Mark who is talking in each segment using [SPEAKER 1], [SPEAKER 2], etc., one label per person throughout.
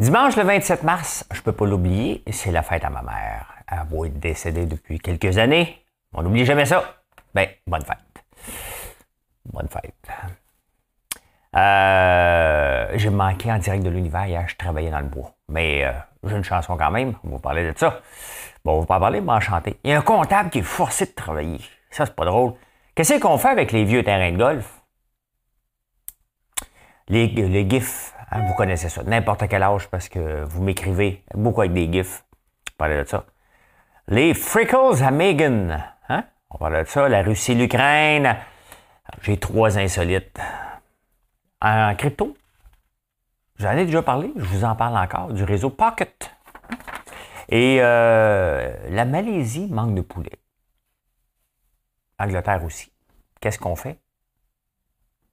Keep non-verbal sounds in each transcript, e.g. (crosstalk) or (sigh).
[SPEAKER 1] Dimanche le 27 mars, je peux pas l'oublier, c'est la fête à ma mère. Elle va être décédée depuis quelques années. On n'oublie jamais ça. Ben, bonne fête. Bonne fête. Euh, j'ai manqué en direct de l'univers hier, je travaillais dans le bois. Mais euh, j'ai une chanson quand même, on va vous parler de ça. Bon, on va pas en parler, mais en chanter. Il y a un comptable qui est forcé de travailler. Ça, c'est pas drôle. Qu'est-ce qu'on fait avec les vieux terrains de golf? Les, les GIFs, hein, vous connaissez ça, n'importe quel âge, parce que vous m'écrivez beaucoup avec des GIFs. On de ça. Les Frickles à Megan. Hein? On parle de ça. La Russie, l'Ukraine. J'ai trois insolites. En crypto, j'en ai déjà parlé, je vous en parle encore, du réseau Pocket. Et euh, la Malaisie manque de poulet. Angleterre aussi. Qu'est-ce qu'on fait?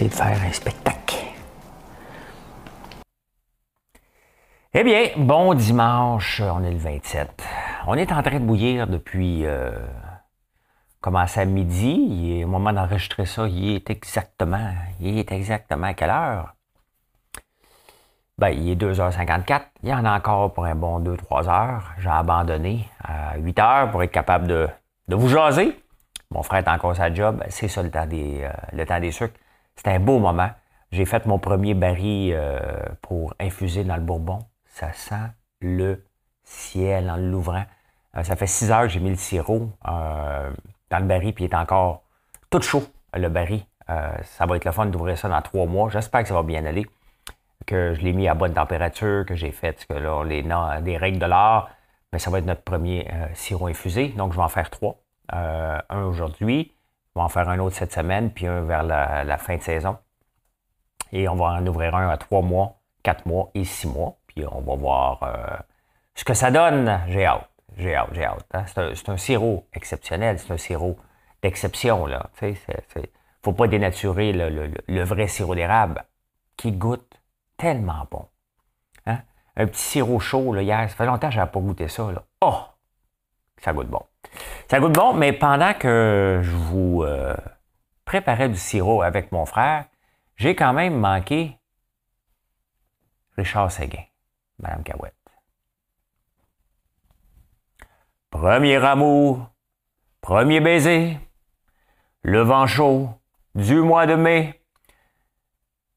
[SPEAKER 1] De faire un spectacle. Eh bien, bon dimanche, on est le 27. On est en train de bouillir depuis euh, à midi. Au moment d'enregistrer ça, il est exactement, il est exactement à quelle heure? Ben, il est 2h54. Il y en a encore pour un bon 2-3 heures. J'ai abandonné à 8 heures pour être capable de, vous jaser. Mon frère est encore sa job. C'est ça le temps des, euh, le temps des sucres. C'était un beau moment. J'ai fait mon premier baril euh, pour infuser dans le bourbon. Ça sent le ciel en l'ouvrant. Euh, ça fait 6 heures que j'ai mis le sirop dans le baril, puis il est encore tout chaud, le baril. Euh, ça va être le fun d'ouvrir ça dans trois mois. J'espère que ça va bien aller. Que je l'ai mis à bonne température, que j'ai fait que là, les, des règles de l'art. Mais ça va être notre premier euh, sirop infusé. Donc, je vais en faire trois. Euh, un aujourd'hui. On va en faire un autre cette semaine, puis un vers la, fin de saison. Et on va en ouvrir un à trois mois, quatre mois et six mois. Puis on va voir ce que ça donne. J'ai hâte. J'ai hâte, j'ai hâte. Hein. C'est un, sirop exceptionnel, c'est un sirop d'exception. Il ne faut pas dénaturer le, vrai sirop d'érable qui goûte tellement bon. Hein. Un petit sirop chaud, hier, ça fait longtemps que je n'avais pas goûté ça. Oh! Ça goûte bon. Ça goûte bon, mais pendant que je vous euh, préparais du sirop avec mon frère, j'ai quand même manqué Richard Séguin, Madame Cahouette. Premier amour, premier baiser, le vent chaud du mois de mai.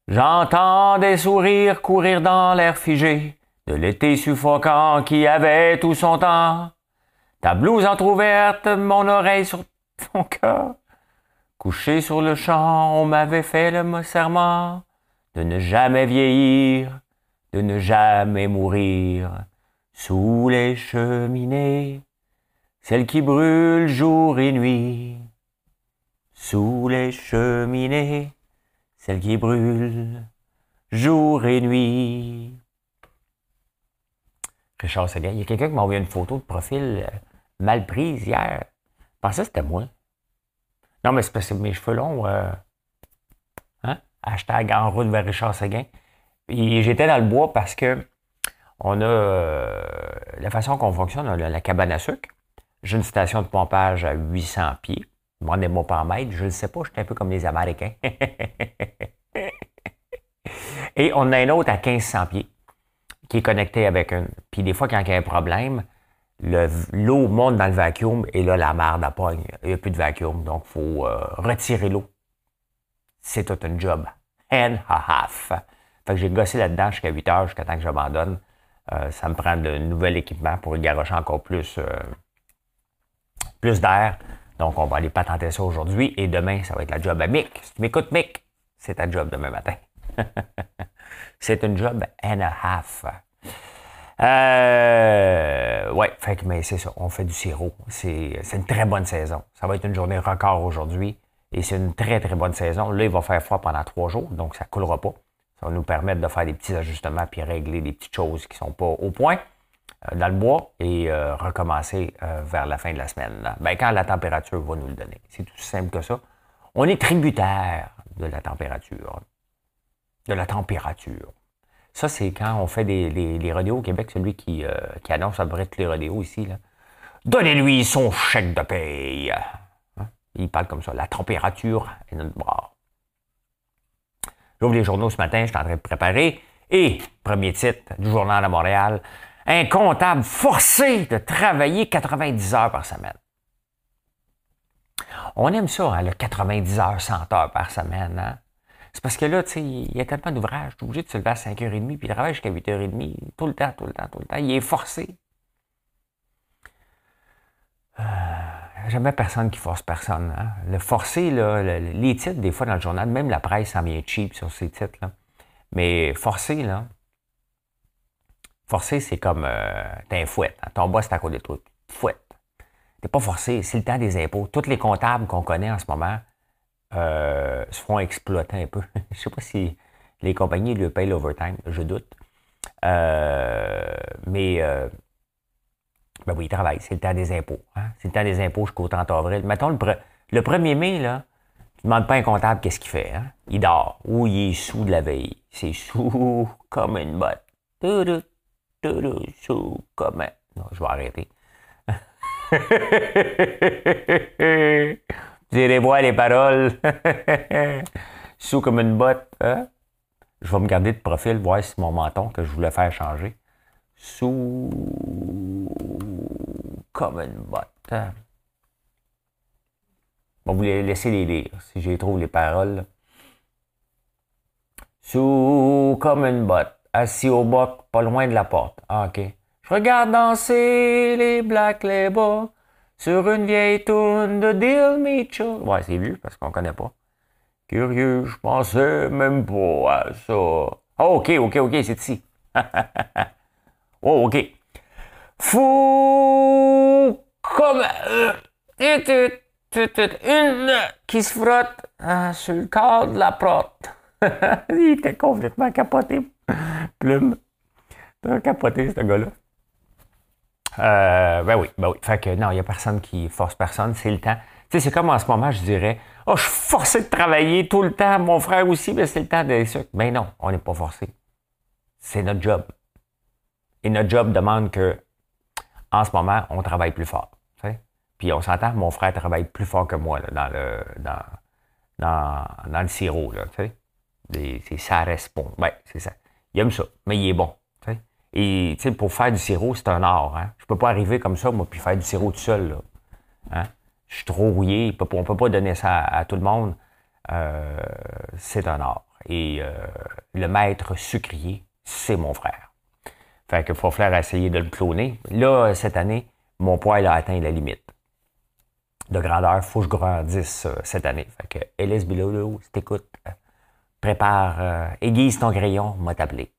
[SPEAKER 1] J'entends des sourires courir dans l'air figé de l'été suffocant qui avait tout son temps. Ta blouse entr'ouverte, mon oreille sur ton cœur. Couché sur le champ, on m'avait fait le serment de ne jamais vieillir, de ne jamais mourir sous les cheminées celle qui brûle jour et nuit, sous les cheminées, celle qui brûle jour et nuit. Richard Seguin, il y a quelqu'un qui m'a envoyé une photo de profil euh, mal prise hier. Je pensais que c'était moi. Non, mais c'est parce que mes cheveux longs, euh, hein? hashtag en route vers Richard Seguin. J'étais dans le bois parce que on a euh, la façon qu'on fonctionne, on la cabane à sucre. J'ai une station de pompage à 800 pieds. Demandez-moi pas en mètres, je ne sais pas, je suis un peu comme les Américains. (laughs) Et on a une autre à 1500 pieds qui est connectée avec une. Puis des fois, quand il y a un problème, l'eau monte dans le vacuum et là, la merde pogne. Il n'y a plus de vacuum, donc il faut euh, retirer l'eau. C'est tout un job. And a half. Fait que j'ai gossé là-dedans jusqu'à 8 heures, jusqu'à temps que j'abandonne. Euh, ça me prend de nouvel équipement pour garocher encore plus. Euh, plus d'air. Donc, on va aller patenter ça aujourd'hui et demain, ça va être la job à Mick. Si tu m'écoutes, Mick, c'est ta job demain matin. (laughs) c'est une job and a half. Euh, ouais, fait mais c'est ça. On fait du sirop. C'est une très bonne saison. Ça va être une journée record aujourd'hui. Et c'est une très, très bonne saison. Là, il va faire froid pendant trois jours, donc ça ne coulera pas. Ça va nous permettre de faire des petits ajustements puis régler des petites choses qui ne sont pas au point euh, dans le bois et euh, recommencer euh, vers la fin de la semaine. Ben, quand la température va nous le donner. C'est tout simple que ça. On est tributaire de la température. De la température. Ça, c'est quand on fait des, les, rodéos au Québec, celui qui, qui annonce à peu les rodéos ici. Donnez-lui son chèque de paye. Hein? Il parle comme ça. La température est notre bras. J'ouvre les journaux ce matin, je suis en train de préparer. Et, premier titre du Journal de Montréal, un comptable forcé de travailler 90 heures par semaine. On aime ça, hein, le 90 heures, 100 heures par semaine. Hein? C'est parce que là, tu sais, il y a tellement d'ouvrages. Tu es obligé de se lever à 5h30, puis il travaille jusqu'à 8h30, tout le temps, tout le temps, tout le temps. Il est forcé. Euh, jamais personne qui force personne. Hein? Le forcé, là, les titres, des fois dans le journal, même la presse en vient cheap sur ces titres. Là. Mais forcé, là, forcé, c'est comme euh, t'es un fouette. Hein? Ton boss, c'est à côté de toi. Fouette. T'es pas forcé, c'est le temps des impôts. Tous les comptables qu'on connaît en ce moment euh, se font exploiter un peu. (laughs) je sais pas si les compagnies lui payent l'overtime, je doute. Euh, mais ben oui, il travaille. C'est le temps des impôts. Hein. C'est le temps des impôts jusqu'au 30 avril. Mettons le, le 1er mai, là, tu ne demandes pas un comptable qu'est-ce qu'il fait. Hein? Il dort ou il est sous de la veille. C'est sous comme une botte. Sous comme un... Non, je vais arrêter. (laughs) Irez voir les paroles. (laughs) sous comme une botte. Hein? Je vais me garder de profil, voir si mon menton que je voulais faire changer. Sous comme une botte. Hein? Vous laisser les lire, si j'y trouve les paroles. Sous comme une botte, assis au boc, pas loin de la porte. Ah, OK. Je regarde danser les Black Label sur une vieille toune de Dill Mitchell. Ouais, c'est vieux parce qu'on connaît pas. Curieux, je pensais même pas à ça. Oh, OK, OK, OK, c'est ici. (laughs) oh, OK. Fou comme euh, une qui se frotte euh, sur le corps de la porte. (laughs) Il était complètement capoté. Plume. T'as capoté, ce gars-là. Euh, ben oui, ben oui. Fait que non, il n'y a personne qui force personne, c'est le temps. Tu sais, c'est comme en ce moment, je dirais, oh, je suis forcé de travailler tout le temps, mon frère aussi, mais c'est le temps de ça. Ben non, on n'est pas forcé. C'est notre job. Et notre job demande que en ce moment, on travaille plus fort. Puis on s'entend, mon frère travaille plus fort que moi dans, le, dans, dans, le sirop. C'est ça bon. Ouais, c'est ça. Il aime ça, mais il est bon. Et pour faire du sirop, c'est un art. Hein? Je peux pas arriver comme ça, moi, puis faire du sirop tout seul. Hein? Je suis trop rouillé. On ne peut pas donner ça à, tout le monde. Euh, c'est un art. Et euh, le maître sucrier, c'est mon frère. Fait qu'il faut faire essayer de le cloner. Là, cette année, mon poil a atteint la limite de grandeur. Faut que je grandisse euh, cette année. Fait que Ellis Bilolo, si t'écoutes, prépare, aiguise ton crayon, m'a t'appelé.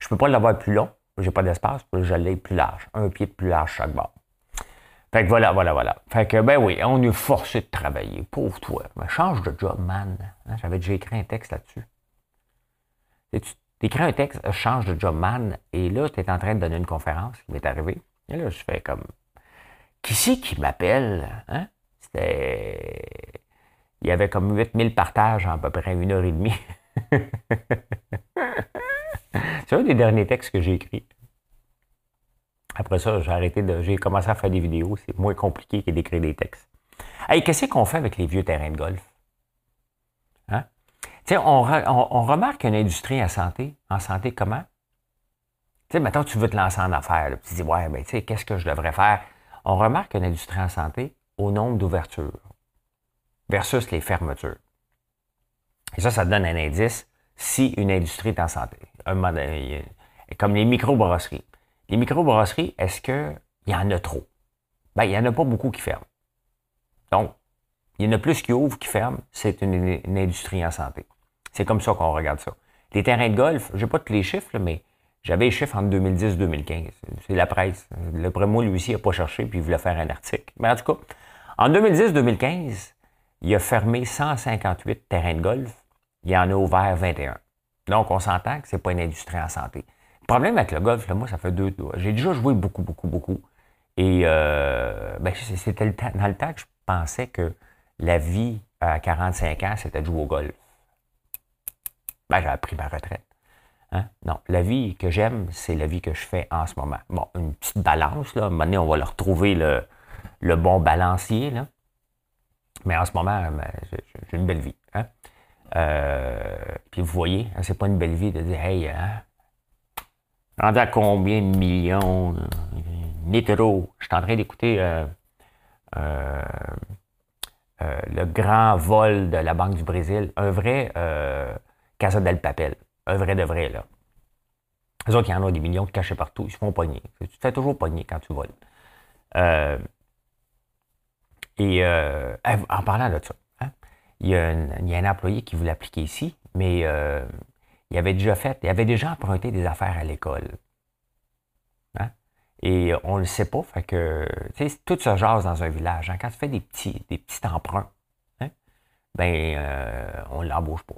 [SPEAKER 1] Je peux pas l'avoir plus long, j'ai pas d'espace, je l'ai plus large. Un pied de plus large chaque bord. Fait que voilà, voilà, voilà. Fait que, ben oui, on est forcé de travailler. Pauvre toi. Mais change de job, man. Hein, j'avais déjà écrit un texte là-dessus. Tu écris un texte, change de job, man, et là, tu es en train de donner une conférence qui m'est arrivée. Et là, je fais comme, qui c'est qui m'appelle? Hein? C'était, il y avait comme 8000 partages en à peu près une heure et demie. (laughs) C'est un des derniers textes que j'ai écrits. Après ça, j'ai arrêté de, j'ai commencé à faire des vidéos. C'est moins compliqué que d'écrire des textes. Hey, qu'est-ce qu'on fait avec les vieux terrains de golf? Hein? On, on, remarque une industrie en santé. En santé, comment? Tu sais, maintenant, tu veux te lancer en affaires. tu dis, ouais, ben, tu sais, qu'est-ce que je devrais faire? On remarque une industrie en santé au nombre d'ouvertures versus les fermetures. Et ça, ça donne un indice si une industrie est en santé. comme les microbrasseries. Les microbrasseries, est-ce qu'il y en a trop? Ben, il n'y en a pas beaucoup qui ferment. Donc, il y en a plus qui ouvrent qui ferment. C'est une, industrie en santé. C'est comme ça qu'on regarde ça. Les terrains de golf, je n'ai pas tous les chiffres, mais j'avais les chiffres entre 2010 et 2015. C'est la presse. Le premier lui aussi, n'a pas cherché puis il voulait faire un article. Mais en tout cas, en 2010-2015, il a fermé 158 terrains de golf, il en a ouvert 21. Donc, on s'entend que ce n'est pas une industrie en santé. Le problème avec le golf, là, moi, ça fait deux. J'ai déjà joué beaucoup, beaucoup, beaucoup. Et euh, ben, c'était dans le temps que je pensais que la vie à 45 ans, c'était de jouer au golf. Ben, j'ai pris ma retraite. Hein? Non, la vie que j'aime, c'est la vie que je fais en ce moment. Bon, une petite balance, là. Maintenant, on va leur retrouver le, le bon balancier, là. Mais en ce moment, ben, j'ai une belle vie. Hein? Euh, puis vous voyez, hein, c'est pas une belle vie de dire, hey, hein, rendu à combien de millions, Nitro, je suis en train d'écouter euh, euh, le grand vol de la Banque du Brésil, un vrai Casa del Papel, un vrai de vrai, là. Les autres, il y en a des millions cachés partout, ils se font pogner. Tu fais toujours pogner quand tu voles. et en parlant de ça, il y, a un, employé qui voulait appliquer ici, mais euh, il avait déjà fait, il avait déjà emprunté des affaires à l'école. Hein? Et on ne le sait pas, fait que, tout se jase dans un village. Hein? Quand tu fais des petits, des petits emprunts, hein? ben, euh, on ne l'embauche pas,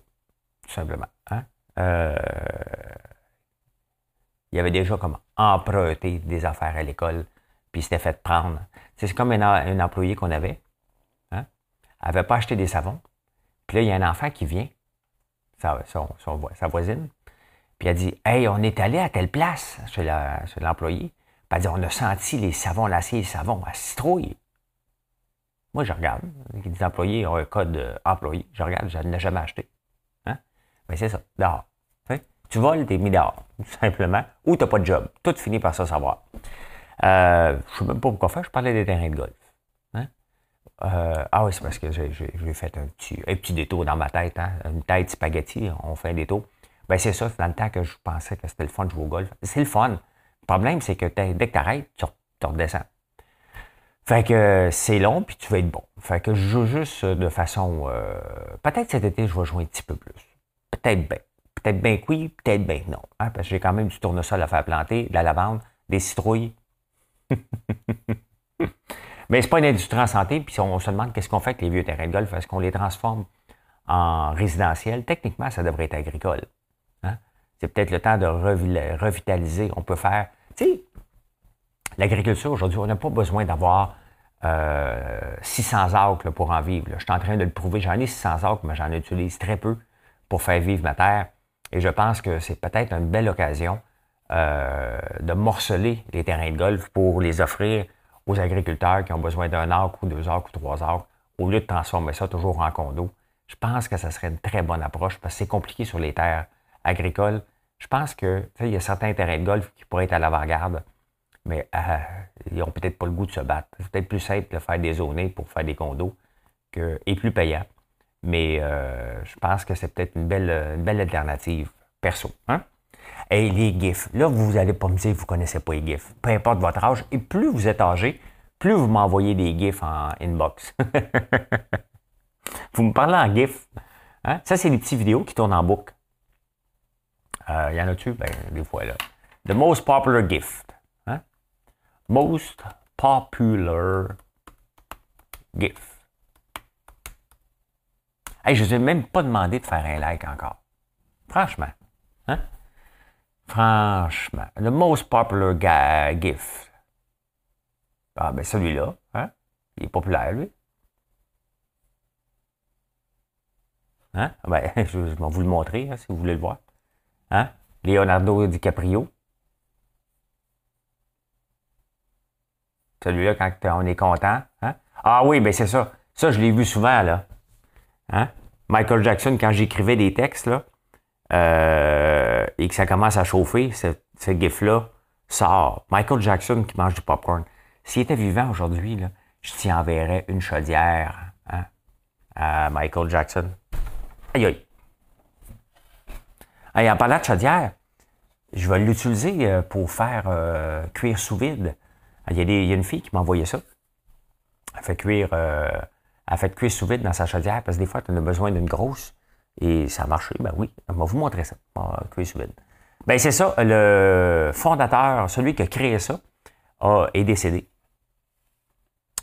[SPEAKER 1] tout simplement. Hein? Euh, il avait déjà comme emprunté des affaires à l'école, puis s'était fait prendre. C'est comme un, un employé qu'on avait. Hein? Elle n'avait pas acheté des savons. Puis là, il y a un enfant qui vient, sa, voisine, puis elle dit Hey, on est allé à telle place chez l'employé. puis elle dit On a senti les savons, l'acier et les savons, à citrouille. Moi, je regarde. Les employés ont un code employé. Je regarde, je ne l'ai jamais acheté. Hein? Mais c'est ça, dehors. Tu voles, t'es mis dehors, tout simplement, ou tu n'as pas de job. Tout finit par ça savoir. Euh, je ne sais même pas pourquoi faire, je parlais des terrains de golf. Euh, ah oui, c'est parce que j'ai fait un petit, détour dans ma tête, hein? une tête spaghetti, on fait un détour. Ben c'est ça, dans le temps que je pensais que c'était le fun de jouer au golf. C'est le fun. Le problème, c'est que dès que tu arrêtes, tu, redescends. Fait que c'est long, puis tu vas être bon. Fait que je joue juste de façon... Euh, peut-être cet été, je vais jouer un petit peu plus. Peut-être bien. Peut-être bien que oui, peut-être bien non. Hein? Parce que j'ai quand même du tournesol à faire planter, de la lavande, des citrouilles. (laughs) Mais ce n'est pas une industrie en santé, puis on se demande qu'est-ce qu'on fait avec les vieux terrains de golf. Est-ce qu'on les transforme en résidentiel? Techniquement, ça devrait être agricole. Hein? C'est peut-être le temps de revitaliser. On peut faire. Tu sais, l'agriculture aujourd'hui, on n'a pas besoin d'avoir 600 euh, acres pour en vivre. Je suis en train de le prouver. J'en ai 600 acres, mais j'en utilise très peu pour faire vivre ma terre. Et je pense que c'est peut-être une belle occasion euh, de morceler les terrains de golf pour les offrir aux agriculteurs qui ont besoin d'un arc ou deux arcs ou trois arcs, au lieu de transformer ça toujours en condo. Je pense que ça serait une très bonne approche parce que c'est compliqué sur les terres agricoles. Je pense que il y a certains terrains de golf qui pourraient être à l'avant-garde, mais euh, ils n'ont peut-être pas le goût de se battre. C'est peut-être plus simple de faire des zones pour faire des condos et plus payant. Mais euh, je pense que c'est peut-être une belle, une belle alternative perso. Hein? Les GIFs. Là, vous n'allez pas me dire que vous ne connaissez pas les GIFs. Peu importe votre âge. Et plus vous êtes âgé, plus vous m'envoyez des GIFs en inbox. (laughs) vous me parlez en GIF. Hein? Ça, c'est des petites vidéos qui tournent en boucle. Il euh, y en a-tu? Ben, des fois, là. The most popular gift. Hein? Most popular GIF. Hey, je ne vous ai même pas demandé de faire un like encore. Franchement. Hein? Franchement, le most popular GIF. Ah, ben celui-là, hein? Il est populaire, lui. Hein? Ben, (laughs) je, vais vous le montrer, hein, si vous voulez le voir. Hein? Leonardo DiCaprio. Celui-là, quand on est content. Hein? Ah oui, ben c'est ça. Ça, je l'ai vu souvent, là. Hein? Michael Jackson, quand j'écrivais des textes, là, euh, et que ça commence à chauffer, ce, gif-là sort. Michael Jackson qui mange du popcorn. S'il était vivant aujourd'hui, je t'y enverrais une chaudière hein, à Michael Jackson. Aïe aïe. Aïe, en parlant de chaudière, je vais l'utiliser euh, pour faire euh, cuire sous vide. Il y, a il y, a une fille qui m'a envoyé ça. Elle fait cuire, elle fait cuire sous vide dans sa chaudière parce que des fois, tu as besoin d'une grosse. Et ça a marché. Ben oui, on va vous montrer ça. Ben c'est ça, le fondateur, celui qui a créé ça, est décédé.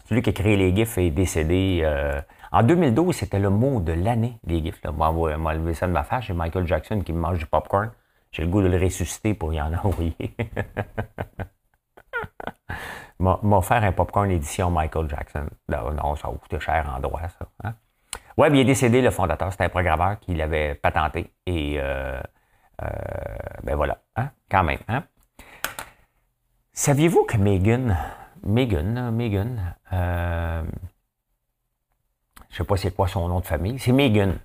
[SPEAKER 1] Celui qui a créé les GIFs est décédé. Euh, En 2012, c'était le mot de l'année, les gifs. Là. Moi, moi, lever ça de ma face. J'ai Michael Jackson qui me mange du popcorn. J'ai le goût de le ressusciter pour y en envoyer. (laughs) m'a faire un popcorn édition Michael Jackson. Non, ça a coûté cher en droit, ça. Hein? Ouais, il est décédé, le fondateur. C'était un programmeur qui l'avait patenté. Et euh, euh, ben voilà, hein? quand même. Hein? Saviez-vous que Megan, Megan, Megan, euh, je sais pas c'est quoi son nom de famille, c'est Megan.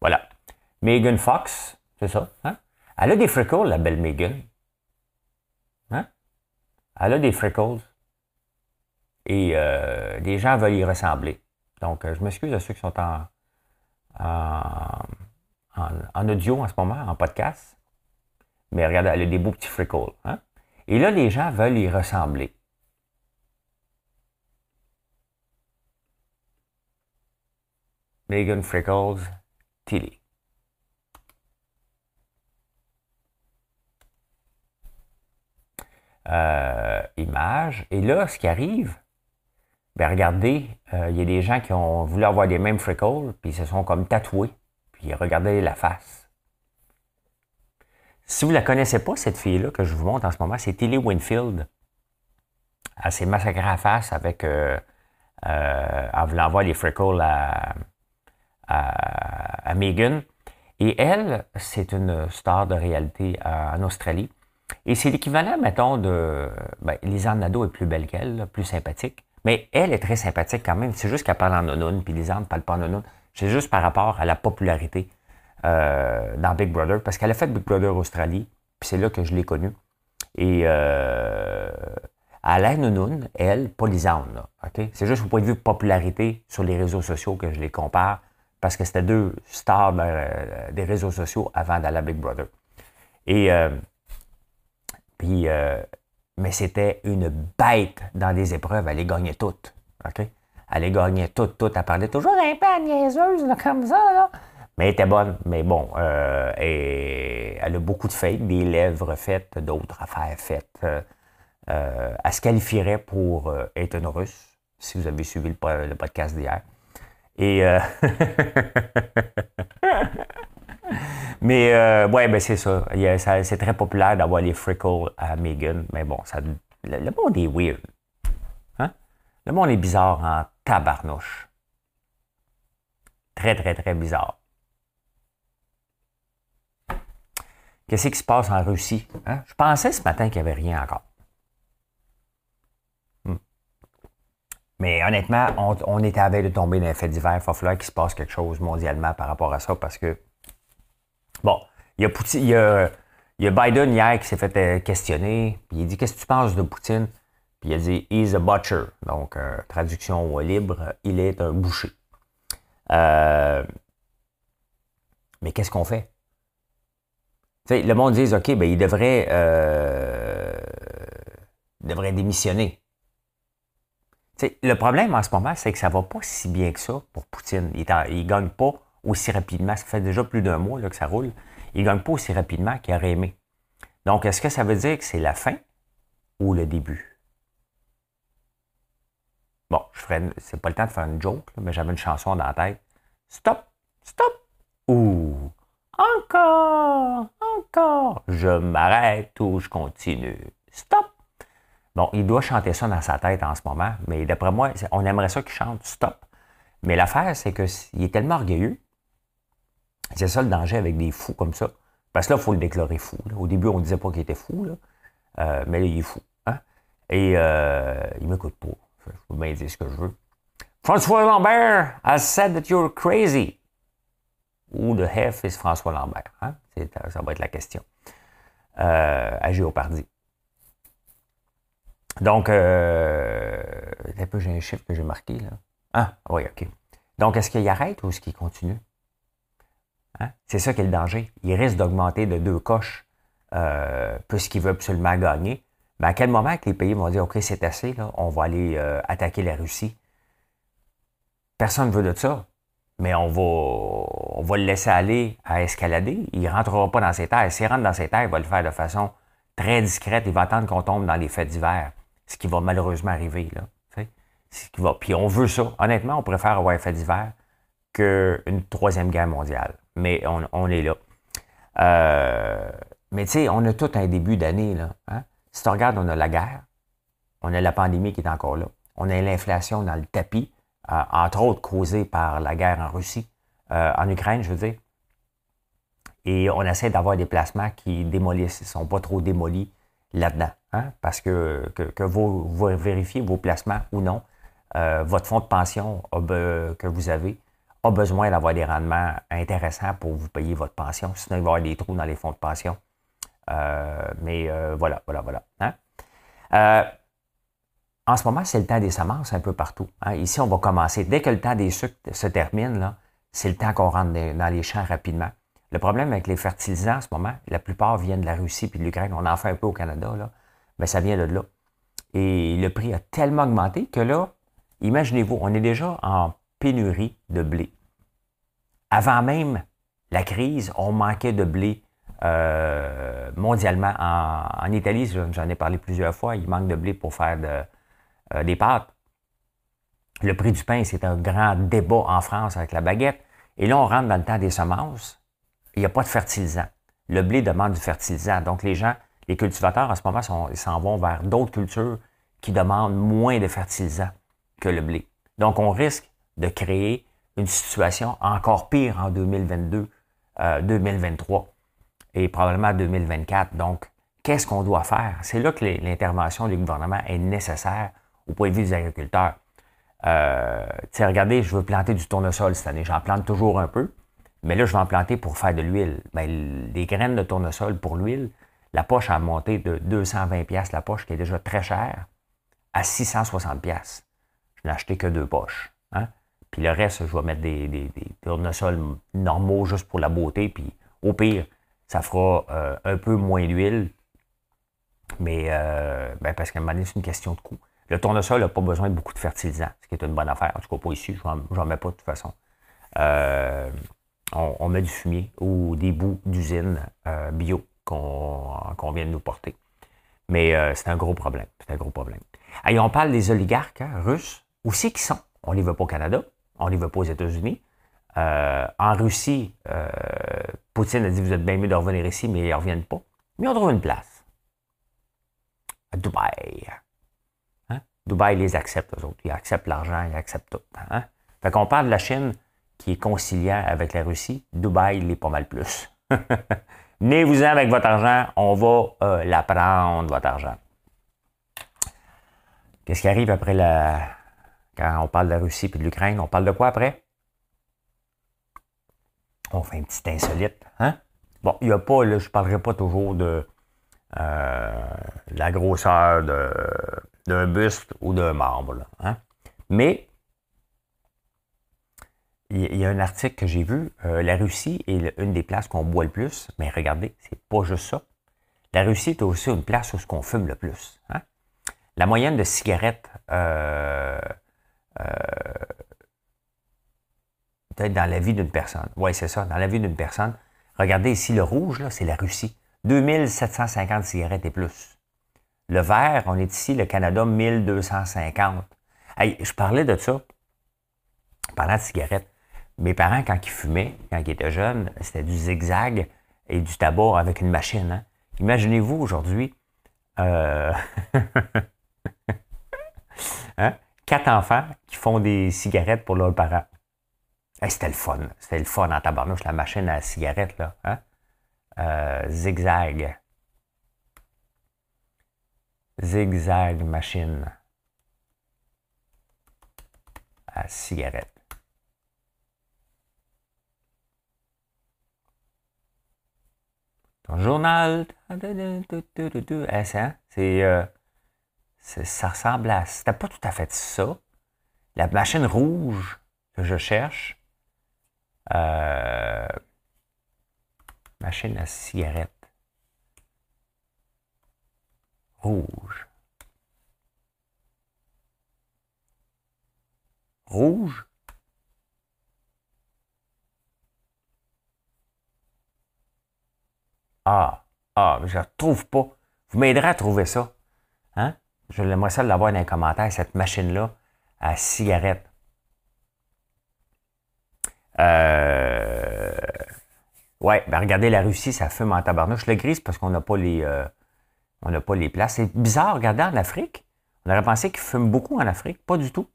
[SPEAKER 1] Voilà. Megan Fox, c'est ça. Hein? Elle a des freckles, la belle Megan. Hein? Elle a des freckles. Et euh, des gens veulent y ressembler. Donc, euh, je m'excuse à ceux qui sont en, en, audio en ce moment, en podcast. Mais regardez, elle a des beaux petits freckles. Hein? Et là, les gens veulent y ressembler. Megan Freckles, Tilly. Euh, image. Et là, ce qui arrive, ben regardez, euh, il y a des gens qui ont voulu avoir les mêmes freckles, puis ils se sont comme tatoués, puis regardez la face. Si vous ne la connaissez pas, cette fille-là que je vous montre en ce moment, c'est Tilly Winfield. Elle s'est massacrée à face avec, euh, en voulant avoir les freckles à, à, Megan. Et elle, c'est une star de réalité en Australie. Et c'est l'équivalent, mettons, de. Ben, Lisanne Nadeau est plus belle qu'elle, plus sympathique. Mais elle est très sympathique quand même. C'est juste qu'elle parle en nonoun, puis Lisanne ne parle pas en nonoun. C'est juste par rapport à la popularité euh, dans Big Brother, parce qu'elle a fait Big Brother Australie, puis c'est là que je l'ai connue. Et euh, à la nonoun, elle, pas Lisanne. C'est juste au point de vue popularité sur les réseaux sociaux que je les compare, parce que c'était deux stars euh, des réseaux sociaux avant d'aller à Big Brother. Et puis, mais c'était une bête dans les épreuves. Elle les gagnait toutes. OK? Elle les gagnait toutes, toutes. Elle parlait toujours un peu niaiseuse, comme ça. Là. Mais elle était bonne. Mais bon, euh, elle a beaucoup de fake, des lèvres faites, d'autres affaires faites. Euh, elle se qualifierait pour être une russe, si vous avez suivi le, le podcast d'hier. Et. (laughs) Mais euh, ouais, ben c'est ça. c'est très populaire d'avoir les freckles à Megan. Mais bon, ça, le, monde est weird. Hein? Le monde est bizarre en tabarnouche. Très, très, très bizarre. Qu'est-ce qui se passe en Russie? Hein? Je pensais ce matin qu'il n'y avait rien encore. Hmm. Mais honnêtement, on, était à veille de tomber dans les faits d'hiver. Il va falloir qu'il se passe quelque chose mondialement par rapport à ça parce que Bon, il y a, Biden hier qui s'est fait euh, questionner, puis il dit Qu'est-ce que tu penses de Poutine? Puis il a dit He's a butcher. Donc, euh, traduction libre, il est un boucher. Euh, mais qu'est-ce qu'on fait? Le monde dit OK, ben, il devrait, démissionner. le problème en ce moment, c'est que ça va pas si bien que ça pour Poutine. Il ne gagne pas aussi rapidement. Ça fait déjà plus d'un mois là, que ça roule. Il ne gagne pas aussi rapidement qu'il aurait aimé. Donc, est-ce que ça veut dire que c'est la fin ou le début? Bon, je ferai, c'est pas le temps de faire une joke, mais j'avais une chanson dans la tête. Stop, stop, ou encore, encore, je m'arrête ou je continue. Stop. Bon, il doit chanter ça dans sa tête en ce moment, mais d'après moi, on aimerait ça qu'il chante stop. Mais l'affaire, c'est qu'il est tellement orgueilleux c'est ça le danger avec des fous comme ça. Parce que là, il faut le déclarer fou. Au début, on ne disait pas qu'il était fou, euh, mais là, il est fou. Hein. Et euh, il ne m'écoute pas. Je peux bien dire ce que je veux. François Lambert has said that you're crazy. Who the F is François Lambert? Hein? Ça va être la question. Euh, à Géopardy. Donc, euh, un peu, j'ai un chiffre que j'ai marqué. Là. Ah, oui, OK. Donc, est-ce qu'il arrête ou est-ce qu'il continue? Hein? C'est ça qui est le danger. Il risque d'augmenter de deux coches euh, puisqu'il veut absolument gagner. Mais à quel moment que les pays vont dire OK, c'est assez, là, on va aller euh, attaquer la Russie? Personne ne veut de ça. Mais on va, le laisser aller à escalader. Il ne rentrera pas dans ses terres. S'il rentre dans ses terres, il va le faire de façon très discrète. Il va attendre qu'on tombe dans les faits divers. ce qui va malheureusement arriver. Là, ce qui va. Puis on veut ça. Honnêtement, on préfère avoir un fait d'hiver qu'une troisième guerre mondiale. Mais on, est là. Euh, mais tu sais, on a tout un début d'année. Là, hein. Si tu regardes, on a la guerre, on a la pandémie qui est encore là, on a l'inflation dans le tapis, euh, entre autres causée par la guerre en Russie, euh, en Ukraine, je veux dire. Et on essaie d'avoir des placements qui démolissent, ne sont pas trop démolis là-dedans. Hein, parce que, que, vous, vérifiez vos placements ou non, votre fonds de pension que vous avez a besoin d'avoir des rendements intéressants pour vous payer votre pension. Sinon, il va y avoir des trous dans les fonds de pension. Euh, mais euh, voilà, voilà, voilà. Hein. en ce moment, c'est le temps des semences un peu partout. Hein. Ici, on va commencer. Dès que le temps des sucres se termine, c'est le temps qu'on rentre dans les champs rapidement. Le problème avec les fertilisants en ce moment, la plupart viennent de la Russie et de l'Ukraine. On en fait un peu au Canada, là, mais ça vient de là. Et le prix a tellement augmenté que là, imaginez-vous, on est déjà en pénurie de blé. Avant même la crise, on manquait de blé euh, mondialement. En, Italie, j'en ai parlé plusieurs fois, il manque de blé pour faire euh, des pâtes. Le prix du pain, c'est un grand débat en France avec la baguette. Et là, on rentre dans le temps des semences il n'y a pas de fertilisant. Le blé demande du fertilisant. Donc, les gens, les cultivateurs en ce moment, s'en vont vers d'autres cultures qui demandent moins de fertilisant que le blé. Donc, on risque de créer une situation encore pire en 2022, 2023 euh, et probablement 2024. Donc, qu'est-ce qu'on doit faire? C'est là que l'intervention du gouvernement est nécessaire au point de vue des agriculteurs. Euh, regardez, je veux planter du tournesol cette année. J'en plante toujours un peu. Mais là, je vais en planter pour faire de l'huile. Ben, les graines de tournesol pour l'huile, la poche a monté de 220 pièces la poche, qui est déjà très chère, à 660 pièces. Je n'ai acheté que deux poches. Puis le reste, je vais mettre des, tournesols normaux juste pour la beauté. Puis au pire, ça fera euh, un peu moins d'huile. Mais euh, ben, parce qu'à un moment donné, c'est une question de coût. Le tournesol n'a pas besoin de beaucoup de fertilisant, ce qui est une bonne affaire. En tout cas, pas ici, je n'en mets pas de toute façon. Euh, on, met du fumier ou des bouts d'usine bio qu'on vient de nous porter. Mais c'est un gros problème. C'est un gros problème. On parle des oligarques hein, russes, aussi qui sont? On ne les veut pas au Canada, on les veut pas aux États-Unis. Euh, en Russie, Poutine a dit vous êtes bien mieux de revenir ici, mais ils ne reviennent pas. Mais on trouve une place. À Dubaï. Hein? Dubaï les accepte, eux autres. Ils acceptent l'argent, ils acceptent tout. Hein? Fait qu'on parle de la Chine qui est conciliant avec la Russie, Dubaï l'est pas mal plus. (laughs) Venez-vous-en avec votre argent, on va euh, la prendre, votre argent. Qu'est-ce qui arrive après la. Quand on parle de la Russie et de l'Ukraine, on parle de quoi après? On fait un petit insolite. Hein? Bon, il n'y a pas, je ne parlerai pas toujours de euh, la grosseur d'un buste ou d'un membre. hein? Mais il y a un article que j'ai vu. Euh, la Russie est une des places qu'on boit le plus. Mais regardez, c'est pas juste ça. La Russie est aussi une place où on fume le plus. Hein? La moyenne de cigarettes euh, euh, dans la vie d'une personne. Oui, c'est ça, dans la vie d'une personne. Regardez ici, le rouge, là, c'est la Russie. 2750 cigarettes et plus. Le vert, on est ici, le Canada, 1250. Hey, je parlais de ça, parlant de cigarettes. Mes parents, quand ils fumaient, quand ils étaient jeunes, c'était du zigzag et du tabac avec une machine. Hein. Imaginez-vous aujourd'hui euh, (laughs) hein? Quatre enfants qui font des cigarettes pour leurs parents. c'était le fun. C'était le fun en tabarnouche, la machine à cigarettes. Là, hein? euh, zigzag. Zigzag machine à cigarettes. Ton journal. C'est, euh, ça ressemble à. C'était pas tout à fait ça. La machine rouge que je cherche. Euh, machine à cigarette. Rouge. Rouge? Ah, ah, je ne trouve pas. Vous m'aiderez à trouver ça. Hein? Je l'aimerais ça l'avoir dans les commentaires, cette machine-là à cigarette. Euh... Ouais, ben regardez, la Russie, ça fume en tabarnouche. Le gris, parce qu'on n'a pas les euh, on n'a pas les places. C'est bizarre, regardez en Afrique. On aurait pensé qu'ils fument beaucoup en Afrique. Pas du tout.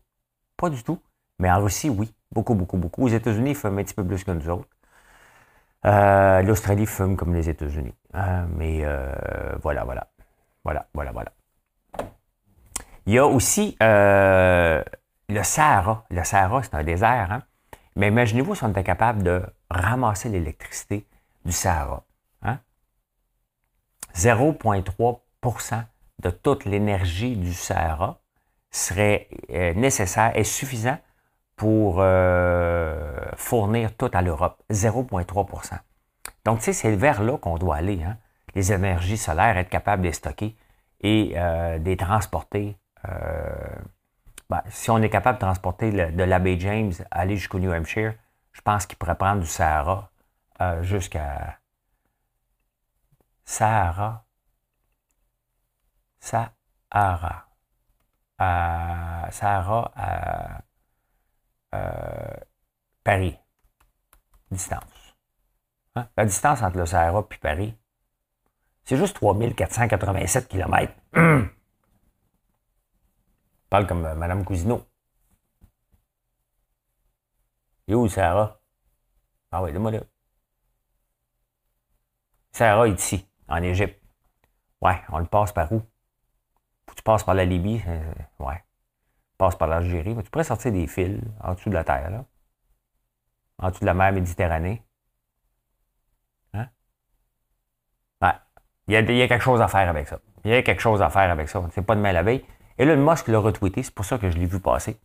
[SPEAKER 1] Pas du tout. Mais en Russie, oui. Beaucoup, beaucoup, beaucoup. Aux États-Unis, ils fument un petit peu plus que nous autres. Euh, L'Australie fume comme les États-Unis. Euh, mais voilà, voilà. Voilà, voilà, voilà. Il y a aussi le Sahara. Le Sahara, c'est un désert. Hein? Mais imaginez-vous si on était capable de ramasser l'électricité du Sahara. 0,3% hein? de toute l'énergie du Sahara serait euh, nécessaire et suffisant pour euh, fournir tout à l'Europe. 0,3% Donc, tu sais, c'est vers là qu'on doit aller. Hein? Les énergies solaires, être capable de les stocker et euh, de les transporter. Ben, si on est capable de transporter de la baie James, aller jusqu'au New Hampshire, je pense qu'il pourrait prendre du Sahara euh, jusqu'à Sahara. Sahara. À Sahara à euh, Paris. Distance. Hein? La distance entre le Sahara et Paris, c'est juste 3487 km. (clears throat) Parle comme euh, Mme Cousineau. Et où Sarah? Ah oui, donne-moi là. Sarah est ici, en Égypte. Ouais, on le passe par où? Tu passes par la Libye. Euh, ouais. Passe par l'Algérie. Tu pourrais sortir des fils en dessous de la terre, là? En dessous de la mer Méditerranée? Hein? Ouais. Il y, a, quelque chose à faire avec ça. Il y a quelque chose à faire avec ça. C'est pas de mal à veille. Elon Musk l'a retweeté, c'est pour ça que je l'ai vu passer.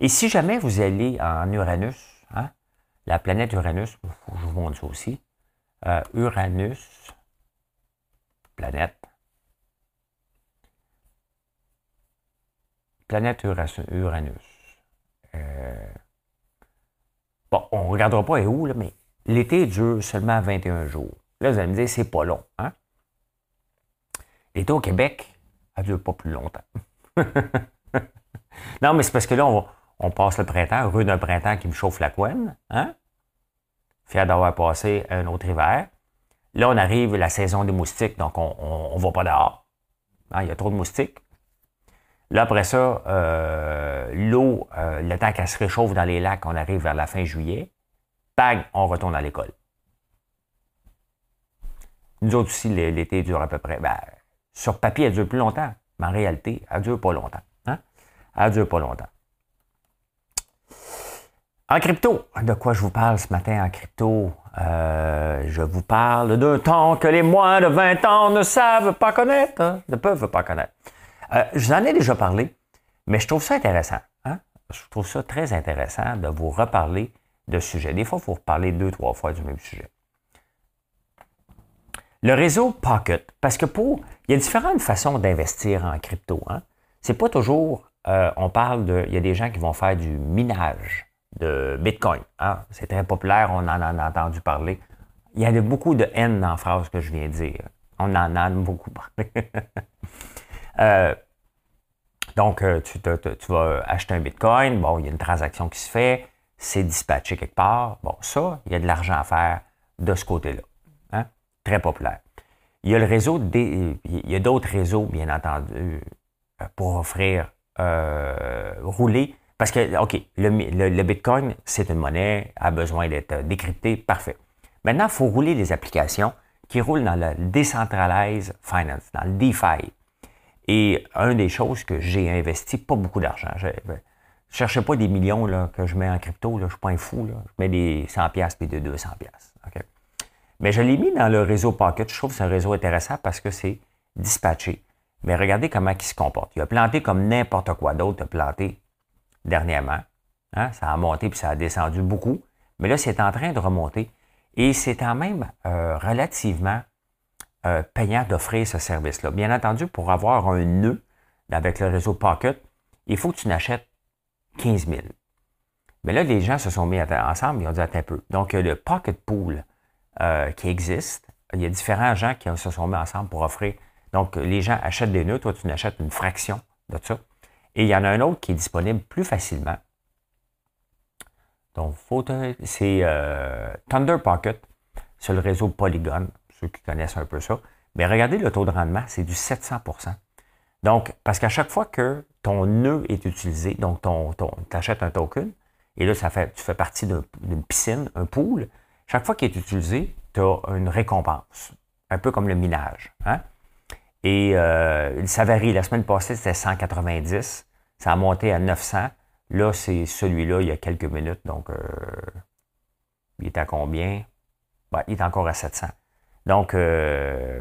[SPEAKER 1] Et si jamais vous allez en Uranus, hein, la planète Uranus, je vous montre ça aussi, euh, Uranus, planète, planète Uranus. Euh, bon, on ne regardera pas où, mais l'été dure seulement 21 jours. Là, vous allez me dire, c'est pas long. Hein? L'été au Québec, dure pas plus longtemps. (laughs) non, mais c'est parce que là, on, passe le printemps, heureux d'un printemps qui me chauffe la couenne. Hein? Fier d'avoir passé un autre hiver. Là, on arrive la saison des moustiques, donc on ne va pas dehors. Hein, il y a trop de moustiques. Là, après ça, euh, l'eau, euh, le temps qu'elle se réchauffe dans les lacs, on arrive vers la fin juillet. Bang, on retourne à l'école. Nous autres aussi, l'été dure à peu près. Ben, sur papier, elle dure plus longtemps. Mais en réalité, elle ne dure pas longtemps. Hein? Elle dure pas longtemps. En crypto, de quoi je vous parle ce matin en crypto? Euh, je vous parle d'un temps que les moins de 20 ans ne savent pas connaître, hein? ne peuvent pas connaître. Euh, je vous en ai déjà parlé, mais je trouve ça intéressant. Hein? Je trouve ça très intéressant de vous reparler de ce sujet. Des fois, il faut reparler deux, trois fois du même sujet. Le réseau Pocket, parce que pour, il y a différentes façons d'investir en crypto. Hein. C'est pas toujours, euh, on parle de, il y a des gens qui vont faire du minage de Bitcoin. Hein. C'est très populaire, on en a entendu parler. Il y a beaucoup de haine dans la phrase que je viens de dire. On en a beaucoup parlé. (laughs) Euh, donc, euh, tu, tu, vas acheter un Bitcoin, bon, il y a une transaction qui se fait, c'est dispatché quelque part. Bon, ça, il y a de l'argent à faire de ce côté-là très populaire. Il y a le réseau, il y a d'autres réseaux, bien entendu, euh, pour offrir euh, rouler. Parce que, OK, le, Bitcoin, c'est une monnaie, a besoin d'être décrypté, parfait. Maintenant, il faut rouler les applications qui roulent dans le Decentralized Finance, dans le DeFi. Et une des choses que j'ai investi, pas beaucoup d'argent. Je ne cherche pas des millions là, que je mets en crypto, là, je ne suis pas un fou. Là. Je mets des 100$ et des 200$. OK? Mais je l'ai mis dans le réseau Pocket. Je trouve que c'est un réseau intéressant parce que c'est dispatché. Mais regardez comment il se comporte. Il a planté comme n'importe quoi d'autre a planté dernièrement. Hein? Ça a monté puis ça a descendu beaucoup. Mais là, c'est en train de remonter. Et c'est quand même euh, relativement euh, payant d'offrir ce service-là. Bien entendu, pour avoir un nœud avec le réseau Pocket, il faut que tu n'achètes 15 000. Mais là, les gens se sont mis ensemble, ils ont dit un peu. Donc, le Pocket Pool, euh, qui existe. Il y a différents gens qui se sont mis ensemble pour offrir Donc, les gens achètent des nœuds, toi, tu n'achètes une fraction de ça. Et il y en a un autre qui est disponible plus facilement. Donc, c'est euh, Thunder Pocket sur le réseau Polygon, ceux qui connaissent un peu ça. Mais regardez le taux de rendement, c'est du 700% Donc, parce qu'à chaque fois que ton nœud est utilisé, donc ton, tu achètes un token, et là, ça fait, tu fais partie d'une piscine, un pool, chaque fois qu'il est utilisé, tu as une récompense, un peu comme le minage. Hein? Et euh, ça varie. La semaine passée, c'était 190. Ça a monté à 900. Là, c'est celui-là, il y a quelques minutes. Donc, euh, il est à combien? Ben, il est encore à 700. Donc, euh,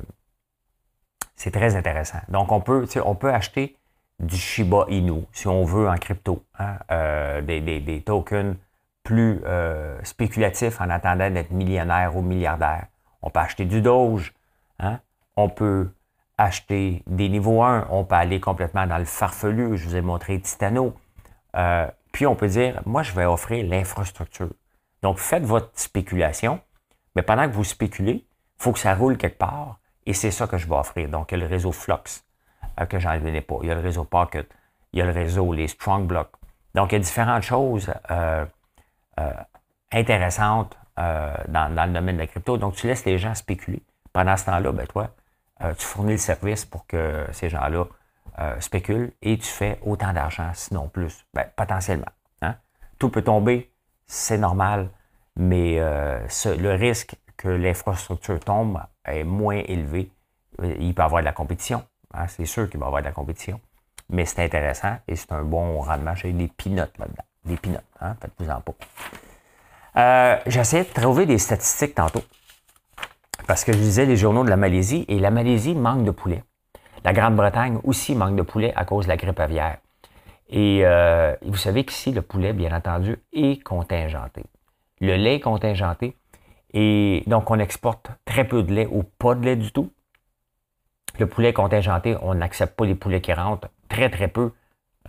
[SPEAKER 1] c'est très intéressant. Donc, on peut, on peut acheter du Shiba Inu, si on veut, en crypto. Hein, des, des, tokens plus spéculatifs en attendant d'être millionnaire ou milliardaire. On peut acheter du Doge. Hein? On peut acheter des niveaux 1, on peut aller complètement dans le farfelu. Je vous ai montré Titano. Euh, puis on peut dire, moi, je vais offrir l'infrastructure. Donc, faites votre spéculation, mais pendant que vous spéculez, il faut que ça roule quelque part, et c'est ça que je vais offrir. Donc, il y a le réseau Flux, euh, que j'en venais pas. Il y a le réseau Pocket, il y a le réseau, les Strong Blocks. Donc, il y a différentes choses euh, intéressantes dans, dans, le domaine de la crypto. Donc, tu laisses les gens spéculer. Pendant ce temps-là, ben toi, euh, tu fournis le service pour que ces gens-là euh, spéculent et tu fais autant d'argent, sinon plus, ben, potentiellement. Hein. Tout peut tomber, c'est normal, mais euh, le risque que l'infrastructure tombe est moins élevé. Il peut y avoir de la compétition. Hein. C'est sûr qu'il va y avoir de la compétition. Mais c'est intéressant et c'est un bon rendement. J'ai des pinottes là-dedans. Des pinottes. Hein? Faites-vous en pas. J'essaie de trouver des statistiques tantôt. Parce que je disais les journaux de la Malaisie, et la Malaisie manque de poulet. La Grande-Bretagne aussi manque de poulet à cause de la grippe aviaire. Et euh, vous savez qu'ici, le poulet, bien entendu, est contingenté. Le lait est contingenté. Et donc, on exporte très peu de lait ou pas de lait du tout. Le poulet contingenté, on n'accepte pas les poulets qui rentrent. Très, très peu.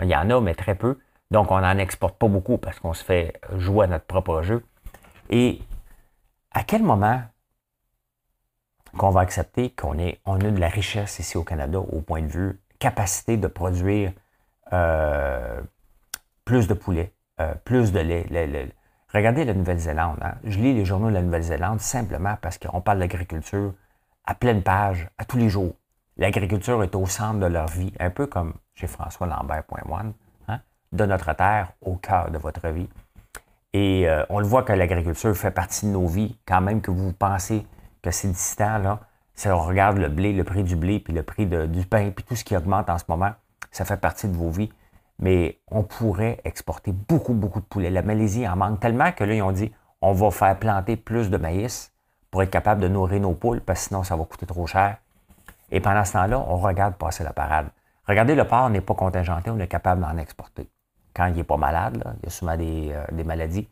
[SPEAKER 1] Il y en a, mais très peu. Donc, on n'en exporte pas beaucoup parce qu'on se fait jouer à notre propre jeu. Et à quel moment qu'on va accepter qu'on on a de la richesse ici au Canada au point de vue capacité de produire euh, plus de poulet, euh, plus de lait. regardez la Nouvelle-Zélande. Hein. Je lis les journaux de la Nouvelle-Zélande simplement parce qu'on parle d'agriculture à pleine page, à tous les jours. L'agriculture est au centre de leur vie, un peu comme chez François Lambert.one, hein, de notre terre au cœur de votre vie. Et euh, on le voit que l'agriculture fait partie de nos vies, quand même que vous pensez que c'est distant, là, si on regarde le blé, le prix du blé, puis le prix du pain, puis tout ce qui augmente en ce moment, ça fait partie de vos vies. Mais on pourrait exporter beaucoup, beaucoup de poulet. La Malaisie en manque tellement que là, ils ont dit on va faire planter plus de maïs pour être capable de nourrir nos poules, parce que sinon, ça va coûter trop cher. Et pendant ce temps-là, on regarde passer la parade. Regardez, le porc n'est pas contingenté, on est capable d'en exporter. Quand il n'est pas malade, il y a souvent des, euh, des maladies.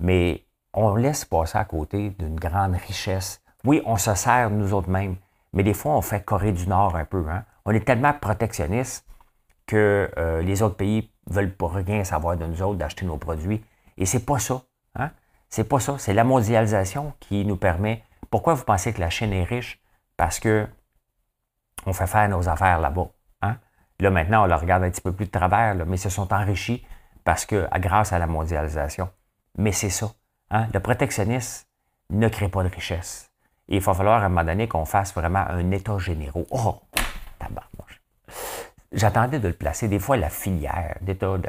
[SPEAKER 1] Mais on laisse passer à côté d'une grande richesse oui, on se sert nous autres mêmes, mais des fois, on fait Corée du Nord un peu. Hein. On est tellement protectionniste que euh, les autres pays veulent pas rien savoir de nous autres, d'acheter nos produits. Et c'est pas ça. Hein? C'est pas ça. C'est la mondialisation qui nous permet. Pourquoi vous pensez que la Chine est riche? Parce que on fait faire nos affaires là-bas. Là, maintenant, on le regarde un petit peu plus de travers, mais ils se sont enrichis parce que, grâce à la mondialisation. Mais c'est ça. Hein? Le protectionnisme ne crée pas de richesse il va falloir à un moment donné qu'on fasse vraiment un état généraux. Oh, tabarnouche. J'attendais de le placer. Des fois, la filière,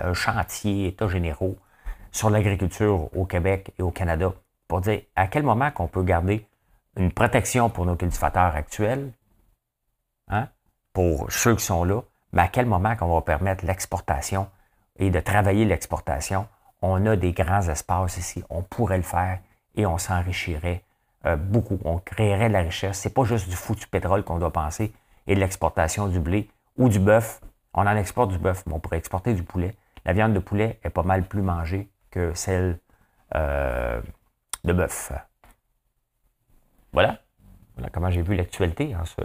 [SPEAKER 1] un chantier, état généraux sur l'agriculture au Québec et au Canada pour dire à quel moment qu'on peut garder une protection pour nos cultivateurs actuels, hein, pour ceux qui sont là, mais à quel moment qu'on va permettre l'exportation et de travailler l'exportation? On a des grands espaces ici, on pourrait le faire et on s'enrichirait euh, beaucoup. On créerait de la richesse. C'est pas juste du foutu pétrole qu'on doit penser et de l'exportation du blé ou du bœuf. On en exporte du bœuf, mais on pourrait exporter du poulet. La viande de poulet est pas mal plus mangée que celle euh, de bœuf. Voilà. Voilà comment j'ai vu l'actualité en ce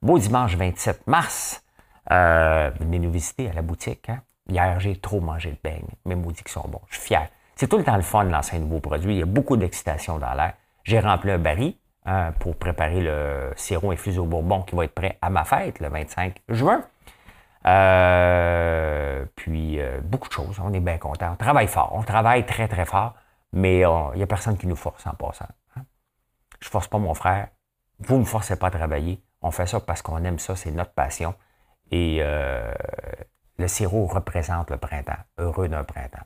[SPEAKER 1] beau dimanche 27 mars. Euh, visiter à la boutique. Hein. Hier, j'ai trop mangé de beignes. Mes maudits qui sont bons. Je suis fier. C'est tout le temps le fun de lancer un nouveau produit. Il y a beaucoup d'excitation dans l'air. J'ai rempli un baril hein, pour préparer le sirop infusé au bourbon qui va être prêt à ma fête le 25 juin. Euh, puis euh, beaucoup de choses. On est bien content. On travaille fort. On travaille très, très fort, mais il n'y a personne qui nous force en passant. Hein. Je ne force pas mon frère. Vous ne me forcez pas à travailler. On fait ça parce qu'on aime ça, c'est notre passion. Et euh, le sirop représente le printemps. Heureux d'un printemps.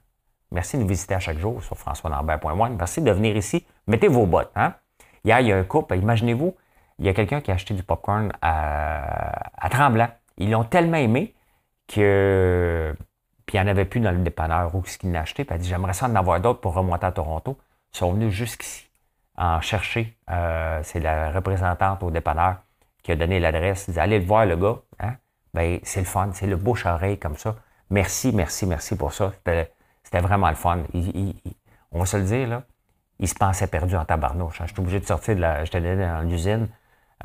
[SPEAKER 1] Merci de nous visiter à chaque jour sur françoislambert.one. Merci de venir ici. Mettez vos bottes. Hein? Hier, il y a un couple, imaginez-vous, il y a quelqu'un qui a acheté du popcorn à, à Tremblant. Ils l'ont tellement aimé que. Puis il n'y en avait plus dans le dépanneur où ce qu'il l'a acheté. Puis elle a dit J'aimerais ça en avoir d'autres pour remonter à Toronto. Ils sont venus jusqu'ici en chercher. Euh, c'est la représentante au dépanneur qui a donné l'adresse. Elle dit Allez le voir, le gars. Hein? Ben, c'est le fun. C'est le bouche-oreille comme ça. Merci, merci, merci pour ça. C'était vraiment le fun. on va se le dire, là. Il se pensait perdu en tabarnouche. Hein. J'étais obligé de sortir de la. J'étais dans l'usine.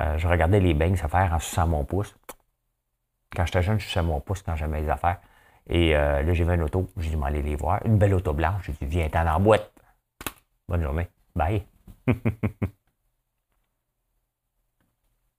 [SPEAKER 1] Euh, je regardais les beignes se faire en suçant mon pouce. Quand j'étais jeune, je suçais mon pouce quand j'aimais les affaires. Et euh, là, j'ai vu une auto. J'ai dit, m'aller les voir. Une belle auto blanche. J'ai dit, viens-t'en en boîte. Bonne journée. Bye. (laughs)